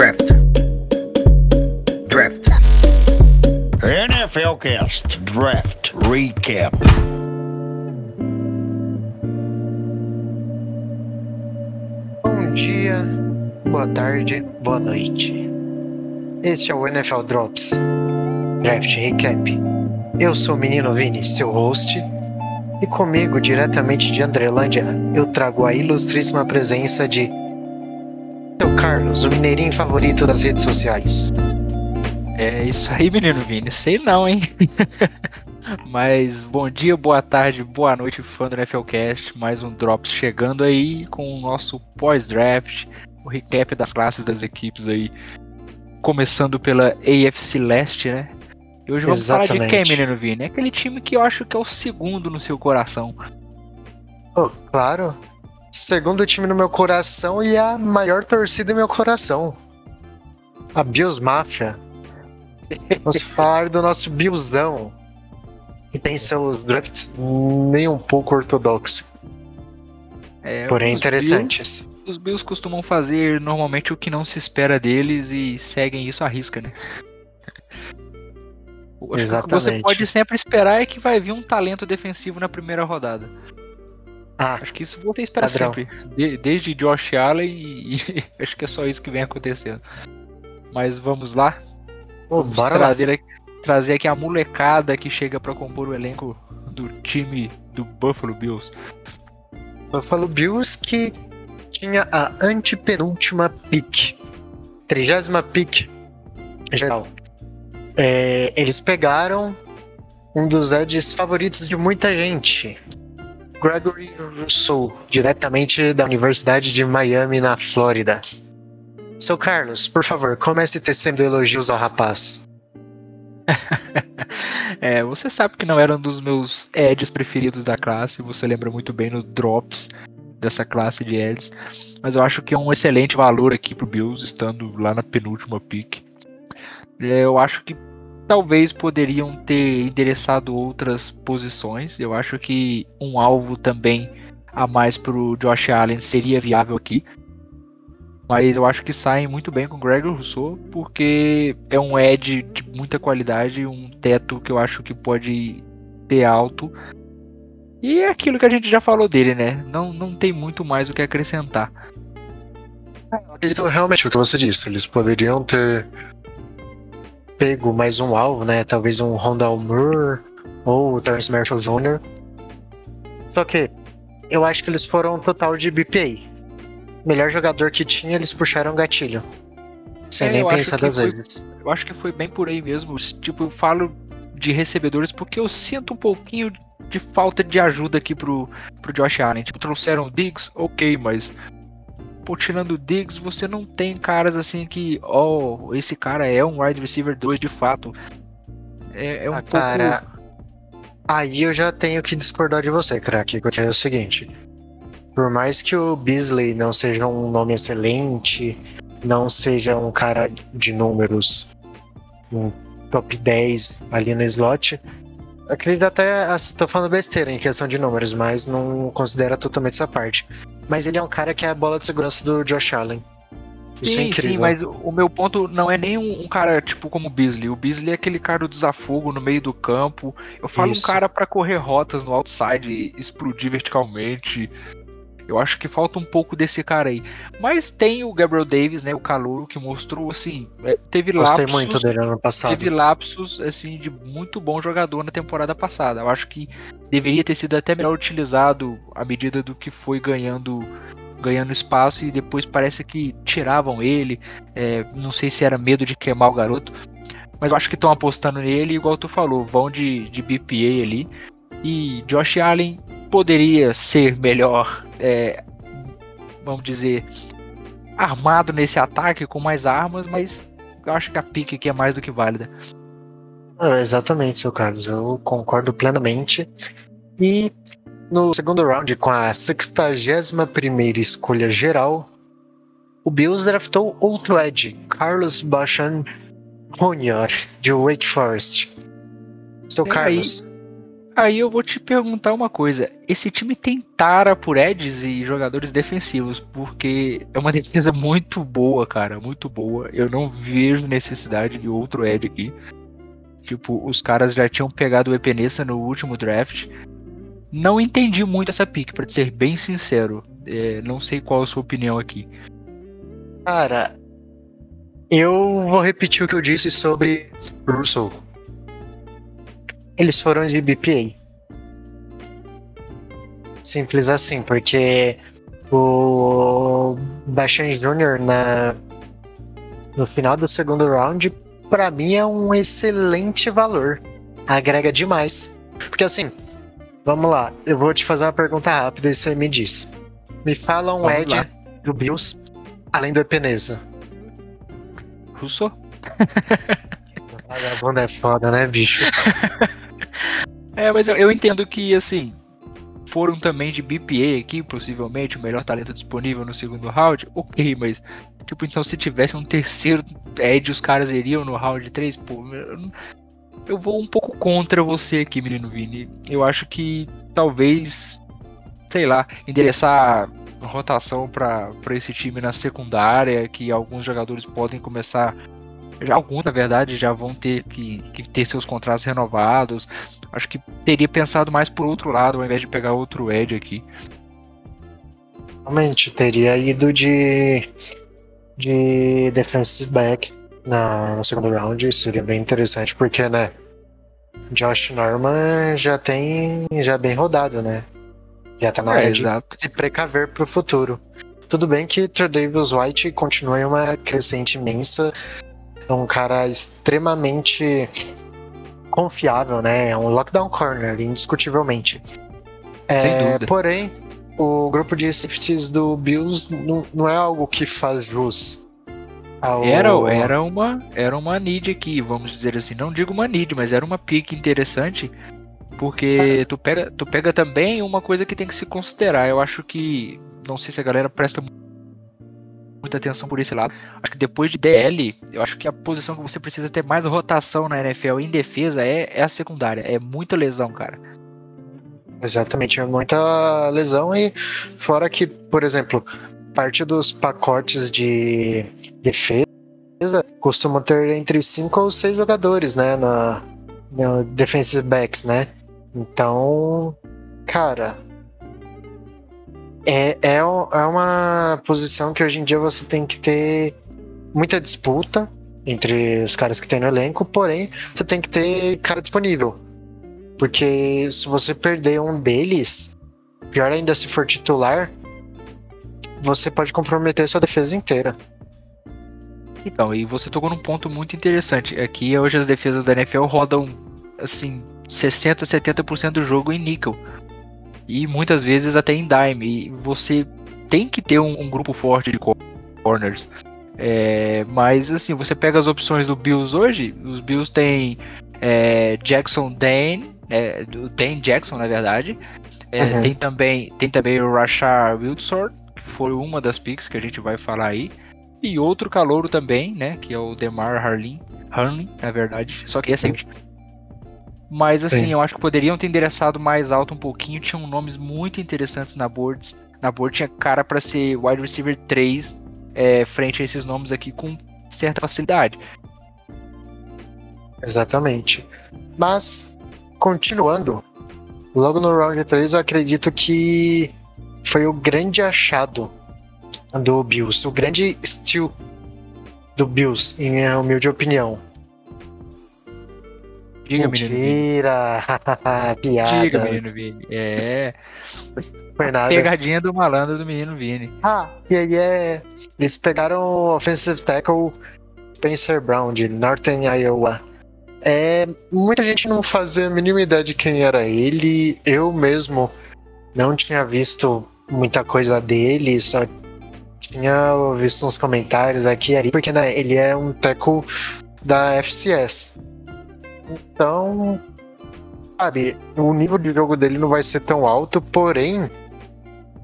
Draft. Draft. NFL Cast Draft Recap. Bom dia, boa tarde, boa noite. Este é o NFL Drops Draft Recap. Eu sou o Menino Vini, seu host, e comigo, diretamente de Andrelândia, eu trago a ilustríssima presença de seu Carlos, o mineirinho favorito das redes sociais. É isso aí, menino Vini. Sei não, hein? Mas bom dia, boa tarde, boa noite, fã do NFLcast. Mais um Drops chegando aí com o nosso pós-draft, o recap das classes das equipes aí. Começando pela AFC Leste, né? E hoje vamos falar de quem, Exatamente. menino Vini? É aquele time que eu acho que é o segundo no seu coração. Oh, claro, segundo time no meu coração e a maior torcida do meu coração. A Bills Mafia. Vamos falar do nosso Billzão, que tem seus drafts nem um pouco ortodoxos, É, porém interessantes. Bills- os Bills costumam fazer normalmente o que não se espera deles e seguem isso à risca, né? Que O que você Exatamente. pode sempre esperar é que vai vir um talento defensivo na primeira rodada. Ah, Acho que isso você espera Padrão. sempre. De- desde Josh Allen e, e acho que é só isso que vem acontecendo. Mas vamos lá. oh, Vamos bora lá. trazer, aqui, trazer aqui a molecada que chega pra compor o elenco do time do Buffalo Bills. Buffalo Bills que tinha a antepenúltima pick. Trigésima pick geral. É, eles pegaram um dos edges favoritos de muita gente. Gregory Rousseau, diretamente da Universidade de Miami, na Flórida. Seu Carlos, por favor, comece tecendo elogios ao rapaz. É, você sabe que não era um dos meus edges preferidos da classe, você lembra muito bem no Drops dessa classe de edges, mas eu acho que é um excelente valor aqui pro Bills, estando lá na penúltima pick. É, Eu acho que talvez poderiam ter endereçado outras posições, eu acho que um alvo também a mais pro Josh Allen seria viável aqui. Mas eu acho que saem muito bem com o Gregor Rousseau, porque é um edge de muita qualidade, um teto que eu acho que pode ter alto. E é aquilo que a gente já falou dele, né? Não, não tem muito mais o que acrescentar. Acredito realmente o que você disse. Eles poderiam ter pego mais um alvo, né? Talvez um Rondal Moore ou o Terrence Marshall Jr. Só que eu acho que eles foram total de BPA. Melhor jogador que tinha, eles puxaram gatilho. Sem É, nem pensar duas vezes. Eu acho que foi bem por aí mesmo. Tipo, eu falo de recebedores porque eu sinto um pouquinho de falta de ajuda aqui pro, pro Josh Allen. Tipo, trouxeram o Diggs, ok, mas. Pô, tirando o Diggs, você não tem caras assim que. Oh, esse cara é um wide receiver 2 de fato. É, é um Ah, pouco. cara, aí eu já tenho que discordar de você, craque, porque é o seguinte. Por mais que o Beasley não seja um nome excelente, não seja um cara de números, um top 10 ali no slot, acredito até, assim, tô falando besteira em questão de números, mas não considera totalmente essa parte. Mas ele é um cara que é a bola de segurança do Josh Allen. Isso é Sim, incrível. sim, mas o meu ponto não é nem um, um cara tipo como o Beasley. O Beasley é aquele cara do desafogo no meio do campo. Eu falo Isso. um cara pra correr rotas no outside, explodir verticalmente. Eu acho que falta um pouco desse cara aí. Mas tem o Gabriel Davis, né, o calouro, que mostrou assim, é, teve Gostei lapsos, muito dele ano passado. teve lapsos assim de muito bom jogador na temporada passada. Eu acho que deveria ter sido até melhor utilizado à medida do que foi ganhando ganhando espaço e depois parece que tiravam ele. É, não sei se era medo de queimar o garoto, mas eu acho que estão apostando nele, igual tu falou, vão de, de BPA ali. E Josh Allen poderia ser melhor, é, vamos dizer, armado nesse ataque com mais armas, mas eu acho que a pique aqui é mais do que válida. Ah, exatamente, seu Carlos. Eu concordo plenamente. E no segundo round, com a 61 escolha geral, o Bills draftou outro Edge, Carlos Bachan Jr., de Wake Forest. Seu E Carlos, Aí eu vou te perguntar uma coisa. Esse time tem tara por edges e jogadores defensivos, porque é uma defesa muito boa, cara, muito boa. Eu não vejo necessidade de outro edge aqui. Tipo, os caras já tinham pegado o Epenesa no último draft. Não entendi muito essa pick, para ser bem sincero. É, não sei qual a sua opinião aqui. Cara, eu vou repetir o que eu disse sobre Russell. Eles foram de BPA. Simples assim, porque o Bashan Jr. Na, no final do segundo round, para mim é um excelente valor. Agrega demais. Porque assim, vamos lá, eu vou te fazer uma pergunta rápida e você me diz. Me fala um Vamos Ed lá. do Bills, além do Epeneza. Russo? Vagabundo é foda, né, bicho? É, mas eu, eu entendo que, assim, foram também de BPA aqui, possivelmente, o melhor talento disponível no segundo round, ok, mas, tipo, então se tivesse um terceiro Edge, os caras iriam no round 3, pô, eu, vou um pouco contra você aqui, menino Vini. Eu acho que talvez, sei lá, endereçar rotação pra esse time na secundária, que alguns jogadores podem começar. Já alguns, na verdade, já vão ter que, que ter seus contratos renovados. Acho que teria pensado mais por outro lado, ao invés de pegar outro Edge aqui. Realmente, teria ido de, de defensive back na, no segundo round, seria bem interessante, porque, né, Josh Norman já tem, já é bem rodado, né? Já tá na hora É, de exato. se precaver pro futuro. Tudo bem que Tredavious White continua em uma crescente imensa, é um cara extremamente confiável, né? É um lockdown corner, indiscutivelmente. Sem É, dúvida. porém, o grupo de safeties do Bills não, não é algo que faz jus ao... Era, era uma era uma need aqui, vamos dizer assim. Não digo uma need, mas era uma pick interessante. Porque tu pega, tu pega também uma coisa que tem que se considerar. Eu acho que. Não sei se a galera presta mu- muita atenção por esse lado. Acho que depois de DL, eu acho que a posição que você precisa ter mais rotação na NFL em defesa é, é a secundária. É muita lesão, cara. Exatamente, é muita lesão e fora que, por exemplo, parte dos pacotes de defesa costumam ter entre 5 ou 6 jogadores, né, na, na defensive backs, né? Então, cara, é, é, é uma posição que hoje em dia você tem que ter muita disputa entre os caras que tem no elenco, porém, você tem que ter cara disponível. Porque se você perder um deles, pior ainda se for titular, você pode comprometer sua defesa inteira. Então, e você tocou num ponto muito interessante. Aqui hoje as defesas da NFL rodam assim 60, 70% do jogo em níquel. E muitas vezes até em dime. E você tem que ter um, um grupo forte de cor- corners. É, mas assim, você pega as opções do Bills hoje, os Bills têm é, Jackson Dane, é, Dane Jackson na verdade. É, Uhum. tem, também, tem também o Rashard Wilson, que foi uma das picks que a gente vai falar aí. E outro calouro também, né? Que é o Demar Harlin. Harlin, na verdade. Só que é sempre. Mas assim, Sim. eu acho que poderiam ter endereçado mais alto um pouquinho. Tinham nomes muito interessantes na boards. Na board tinha cara para ser wide receiver 3 é, frente a esses nomes aqui com certa facilidade. Exatamente. Mas, continuando, logo no round 3 eu acredito que foi o grande achado do Bills, o grande steal do Bills, em minha humilde opinião. Diga, menino Vini. Mentira! Piada. Diga, menino Vini. É. Pegadinha do malandro do menino Vini. Ah, e aí é. Eles pegaram o offensive tackle Spencer Brown de Northern Iowa. É, muita gente não fazia a mínima ideia de quem era ele. Eu mesmo não tinha visto muita coisa dele, só tinha visto uns comentários aqui e ali, porque né, ele é um tackle da FCS. Então, sabe, o nível de jogo dele não vai ser tão alto, porém,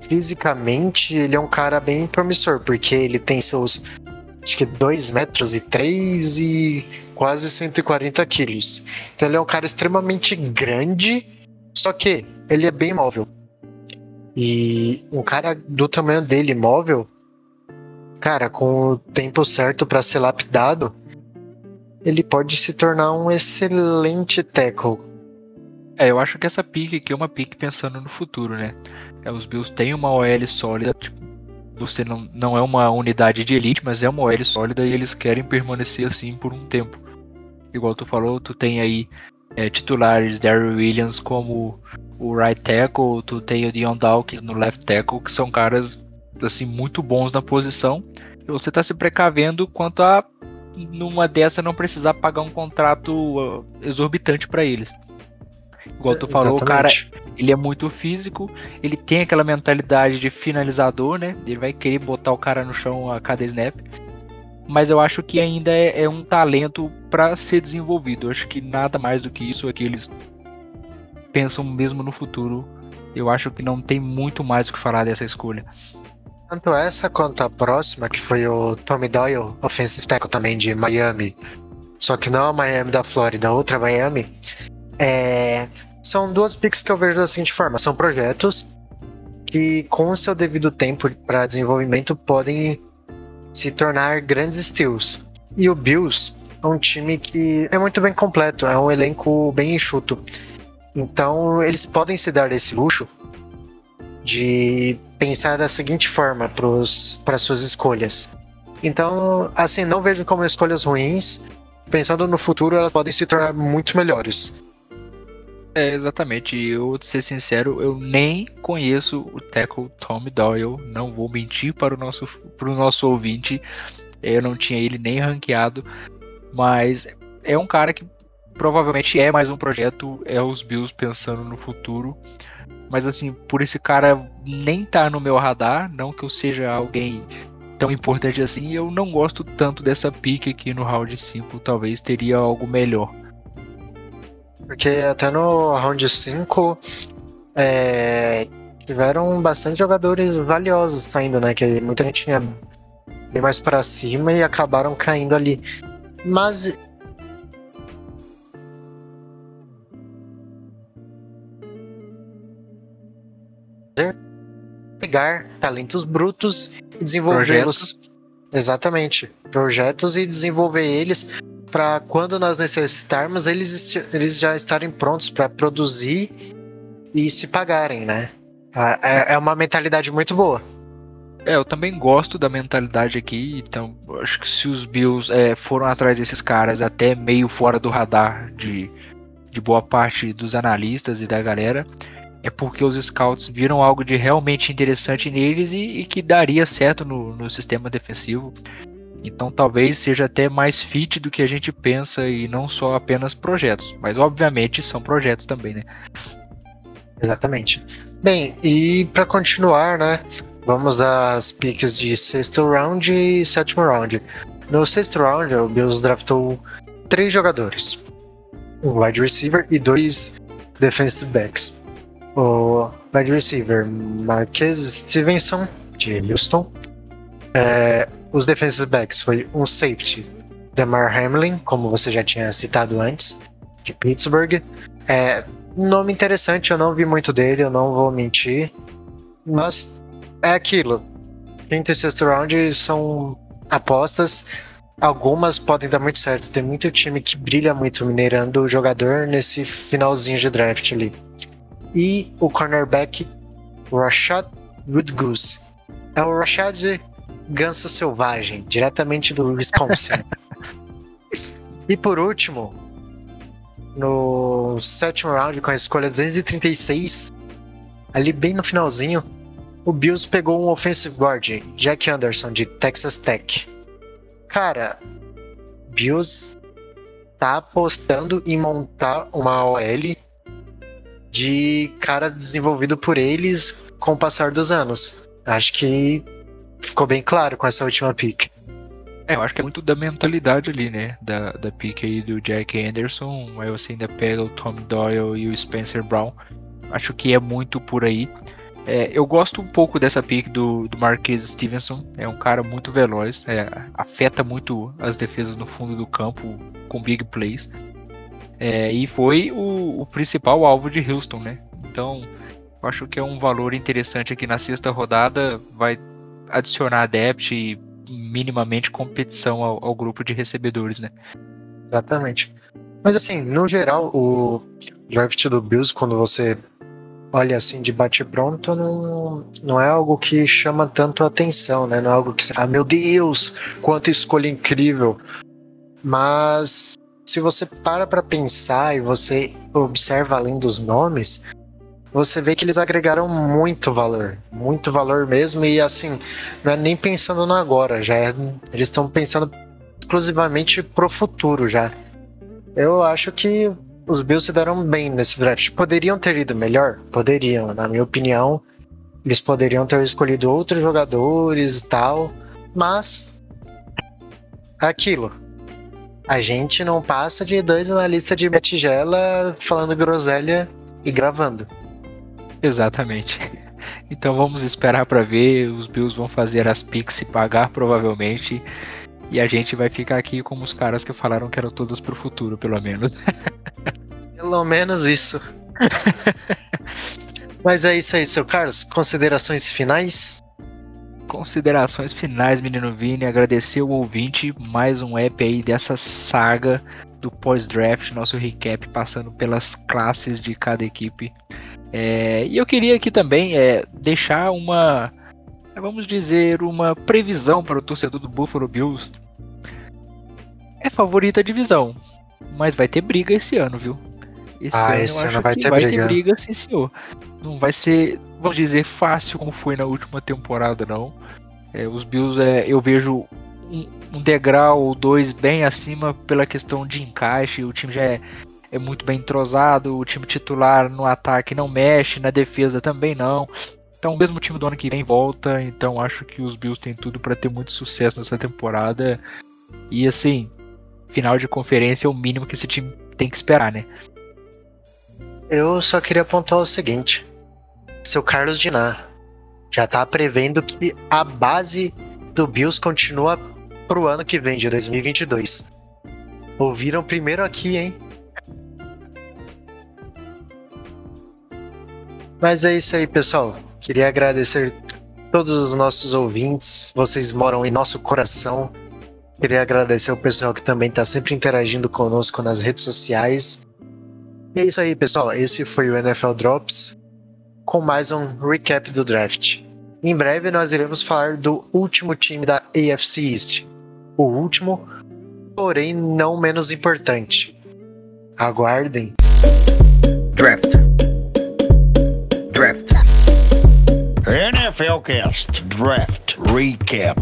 fisicamente ele é um cara bem promissor, porque ele tem seus acho que 2 metros e 3 e quase 140 quilos. Então ele é um cara extremamente grande Só que ele é bem móvel. E um cara do tamanho dele móvel, cara, com o tempo certo para ser lapidado, ele pode se tornar um excelente tackle. É, eu acho que essa pique aqui é uma pique pensando no futuro, né? É, os Bills têm uma OL sólida, tipo, você não, não é uma unidade de elite, mas é uma OL sólida e eles querem permanecer assim por um tempo. Igual tu falou, tu tem aí é, titulares Darryl Williams como o right tackle, tu tem o Dion Dawkins no left tackle, que são caras assim muito bons na posição. E você está se precavendo quanto a numa dessa não precisar pagar um contrato uh, exorbitante para eles. Igual tu falou, o cara, ele é muito físico, ele tem aquela mentalidade de finalizador, né? Ele vai querer botar o cara no chão a cada snap. Mas eu acho que ainda é, é um talento para ser desenvolvido. Eu acho que nada mais do que isso é que eles pensam mesmo no futuro. Eu acho que não tem muito mais o que falar dessa escolha. Tanto essa quanto a próxima, que foi o Tommy Doyle, offensive tackle também de Miami. Só que não a Miami da Flórida, outra Miami. É, são duas picks que eu vejo da seguinte forma: são projetos que, com o seu devido tempo para desenvolvimento, podem se tornar grandes steals. E o Bills é um time que é muito bem completo, é um elenco bem enxuto. Então, eles podem se dar esse luxo de pensar da seguinte forma para suas escolhas. Então, assim, não vejo como escolhas ruins. Pensando no futuro, elas podem se tornar muito melhores. É, exatamente. Eu, vou ser sincero, eu nem conheço o tackle Tommy Doyle. Não vou mentir para o nosso, para o nosso ouvinte. Eu não tinha ele nem ranqueado. Mas é um cara que provavelmente é mais um projeto. É os Bills pensando no futuro. Mas assim, por esse cara nem tá no meu radar. Não que eu seja alguém tão importante assim. Eu não gosto tanto dessa pique aqui no round 5. Talvez teria algo melhor. Porque até no round 5 é, tiveram bastante jogadores valiosos saindo, né? Que muita gente tinha bem mais para cima e acabaram caindo ali. Mas pegar talentos brutos e desenvolvê-los. Exatamente. Projetos e desenvolver eles para quando nós necessitarmos, eles, eles já estarem prontos para produzir e se pagarem, né? É, é uma mentalidade muito boa. É, eu também gosto da mentalidade aqui, então acho que se os Bills é, foram atrás desses caras até meio fora do radar de, de boa parte dos analistas e da galera, é porque os scouts viram algo de realmente interessante neles e, e que daria certo no, no sistema defensivo. Então talvez seja até mais fit do que a gente pensa e não só apenas projetos. Mas obviamente são projetos também, né? Exatamente. Bem, e para continuar, né? Vamos das picks de sexto round e sétimo round. No sexto round, o Bills draftou três jogadores: um wide receiver e dois defensive backs. O wide receiver Marquez Stevenson, de Houston, é, os defensive backs foi um safety, Demar Hamlin, como você já tinha citado antes, de Pittsburgh. É, nome interessante, eu não vi muito dele, eu não vou mentir. Mas é aquilo. Quinto e sexto round são apostas. Algumas podem dar muito certo. Tem muito time que brilha muito minerando o jogador nesse finalzinho de draft ali. E o cornerback Rashad Woodgoose. É o Rashad Ganso Selvagem, diretamente do Wisconsin. e por último, no sétimo round, com a escolha 236, ali bem no finalzinho, o Bills pegou um offensive guard, Jack Anderson, de Texas Tech. Cara, Bills tá apostando em montar uma OL de cara desenvolvido por eles com o passar dos anos. Acho que ficou bem claro com essa última pick. É, eu acho que é muito da mentalidade ali, né? Da, da pick aí do Jack Anderson. Aí você ainda pega o Tom Doyle e o Spencer Brown. Acho que é muito por aí. É, eu gosto um pouco dessa pick do, do Marquês Stevenson. É um cara muito veloz. É, afeta muito as defesas no fundo do campo com big plays. É, e foi o, o, principal alvo de Houston, né? Então, acho que é um valor interessante aqui na sexta rodada, vai adicionar depth e minimamente competição ao, ao grupo de recebedores, né? Exatamente. Mas assim, no geral, o draft do Bills, quando você olha assim de bate pronto, não, não é algo que chama tanto atenção, né? Não é algo que você fala, meu Deus, quanta escolha incrível. Mas se você para para pensar e você observa além dos nomes, você vê que eles agregaram muito valor, muito valor mesmo e assim, não é nem pensando no agora, já é, eles estão pensando exclusivamente pro futuro já. Eu acho que os Bills se deram bem nesse draft. Poderiam ter ido melhor? Poderiam, na minha opinião. Eles poderiam ter escolhido outros jogadores e tal, mas aquilo. A gente não passa de dois analistas de tigela falando groselha e gravando. Exatamente. Então vamos esperar para ver. Os Bills vão fazer as picks e pagar provavelmente. E a gente vai ficar aqui como os caras que falaram que eram todas pro futuro, pelo menos. Pelo menos isso. Mas é isso aí, seu Carlos. Considerações finais? Considerações finais, menino Vini. Agradecer o ouvinte. Mais um app aí dessa saga do pós-draft, nosso recap, passando pelas classes de cada equipe. É, e eu queria aqui também é, deixar uma, vamos dizer, uma previsão para o torcedor do Buffalo Bills. É favorita a divisão, mas vai ter briga esse ano, viu? Esse ah, ano esse ano vai ter vai briga. ter briga, sim senhor. Não vai ser, vamos dizer, fácil como foi na última temporada, não. É, os Bills, é, eu vejo um, um degrau ou dois bem acima pela questão de encaixe. O time já é, é muito bem entrosado, o time titular no ataque não mexe, na defesa também não. Então, o mesmo time do ano que vem volta, então acho que os Bills têm tudo para ter muito sucesso nessa temporada. E assim, final de conferência é o mínimo que esse time tem que esperar, né? Eu só queria pontuar o seguinte: seu Carlos Diná já tá prevendo que a base do Bills continua pro ano que vem, de 2022. Ouviram primeiro aqui, hein? Mas é isso aí, pessoal. Queria agradecer todos os nossos ouvintes. Vocês moram em nosso coração. Queria agradecer o pessoal que também está sempre interagindo conosco nas redes sociais. E é isso aí, pessoal. Esse foi o NFL Drops com mais um recap do draft. Em breve nós iremos falar do último time da AFC East. O último, porém não menos importante. Aguardem. Draft. Draft. NFL Cast Draft Recap.